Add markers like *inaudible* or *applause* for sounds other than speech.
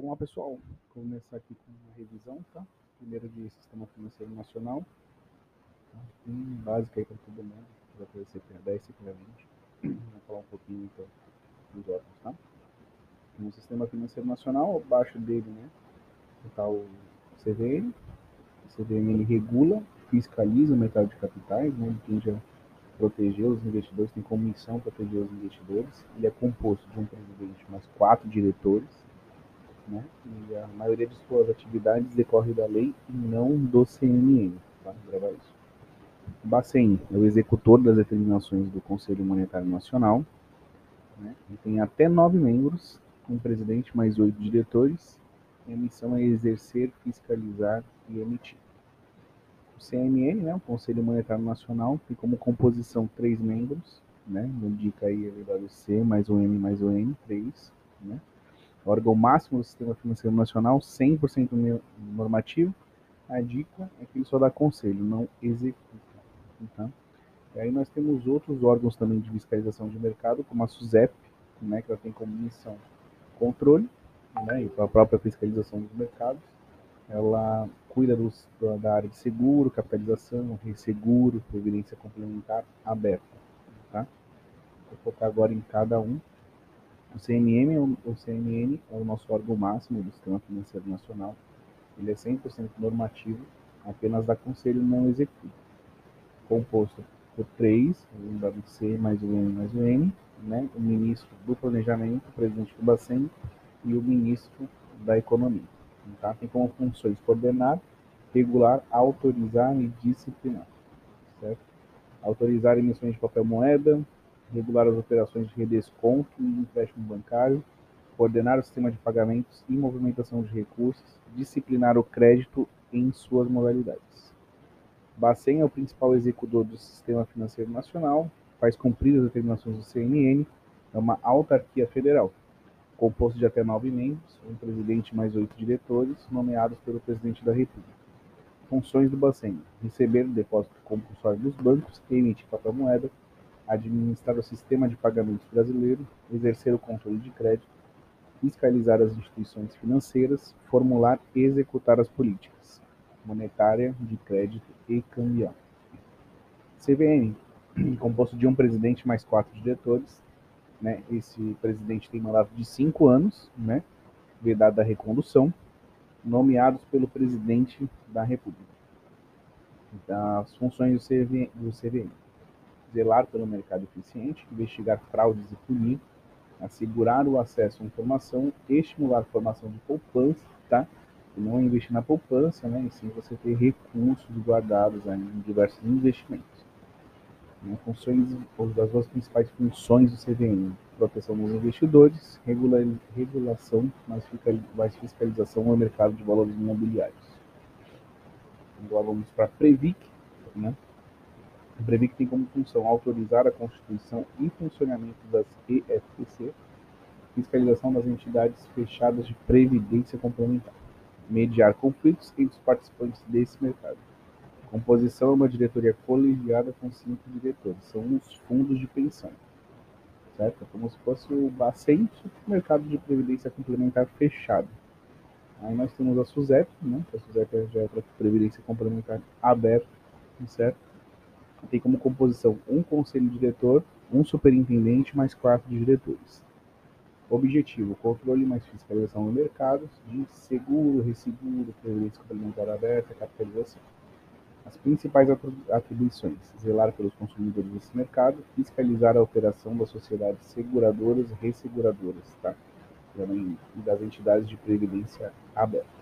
pessoal, vou começar aqui com uma revisão, tá? Primeiro de Sistema Financeiro Nacional, tá? bem básica aí para todo mundo, vai ter CPA 10, CPA 20. Vou falar um pouquinho então dos órgãos, tá? No Sistema Financeiro Nacional, abaixo dele, né, está o CVM. O CVM ele regula, fiscaliza o mercado de capitais, né, tende a proteger os investidores, tem como missão proteger os investidores. Ele é composto de um presidente mais quatro diretores, né? E a maioria de suas atividades decorre da lei e não do CNM, tá? Gravar isso. O Bacen é o executor das determinações do Conselho Monetário Nacional, né? E tem até nove membros, um presidente mais oito diretores, e a missão é exercer, fiscalizar e emitir. O CMN, né, o Conselho Monetário Nacional, tem como composição três membros, né, indica aí a LWC mais o M mais o N, três, né, órgão máximo do Sistema Financeiro Nacional, 100% normativo. A dica é que ele só dá conselho, não executa. Então, e aí nós temos outros órgãos também de fiscalização de mercado, como a SUSEP, né, que ela tem como missão controle, né, e a própria fiscalização dos mercados. Ela cuida dos, da área de seguro, capitalização, resseguro, previdência complementar aberta. Tá? Vou focar agora em cada um. O CNM, o CNN é o nosso órgão máximo do Sistema Financeiro Nacional. Ele é 100% normativo, apenas dá conselho não executa. Composto por três, o WC mais o M mais o N, né? o ministro do Planejamento, o presidente do Bacen e o ministro da Economia. Tá? Tem como funções coordenar, regular, autorizar e disciplinar. Certo? Autorizar emissões de papel moeda, regular as operações de redesconto e empréstimo bancário, coordenar o sistema de pagamentos e movimentação de recursos, disciplinar o crédito em suas modalidades. Bacen é o principal executor do Sistema Financeiro Nacional, faz cumprir as determinações do CNN, é uma autarquia federal, composto de até nove membros, um presidente mais oito diretores, nomeados pelo presidente da República. Funções do Bacen: receber o depósito compulsório dos bancos, emitir papel moeda, administrar o sistema de pagamentos brasileiro, exercer o controle de crédito, fiscalizar as instituições financeiras, formular e executar as políticas monetária, de crédito e cambial. CVM, *clears throat* composto de um presidente mais quatro diretores, né? Esse presidente tem mandato de cinco anos, né? Vedada a recondução, nomeados pelo presidente da República. Então, as funções do CVM, do CVM: zelar pelo mercado eficiente, investigar fraudes e punir, assegurar o acesso à informação, estimular a formação de poupança, tá? E não investir na poupança, né? E sim você ter recursos guardados aí em diversos investimentos. Né? Funções, as duas principais funções do CVM, proteção dos investidores, regula, regulação, mais, mais fiscalização no mercado de valores imobiliários. Agora vamos para a Previc, né? A Previc tem como função autorizar a constituição e funcionamento das EFPC, fiscalização das entidades fechadas de previdência complementar, mediar conflitos entre os participantes desse mercado. A composição é uma diretoria colegiada com cinco diretores, são os fundos de pensão, certo? É como se fosse o Bacente, mercado de previdência complementar fechado. Aí nós temos a SUSEP, né? A SUSEP já é para previdência complementar aberta, certo? Tem como composição um conselho diretor, um superintendente mais quatro diretores. Objetivo: controle mais fiscalização no mercado de seguro, resseguro, previdência complementar aberta, capitalização. As principais atribuições: zelar pelos consumidores desse mercado, fiscalizar a operação das sociedades seguradoras e resseguradoras, tá? E das entidades de previdência aberta.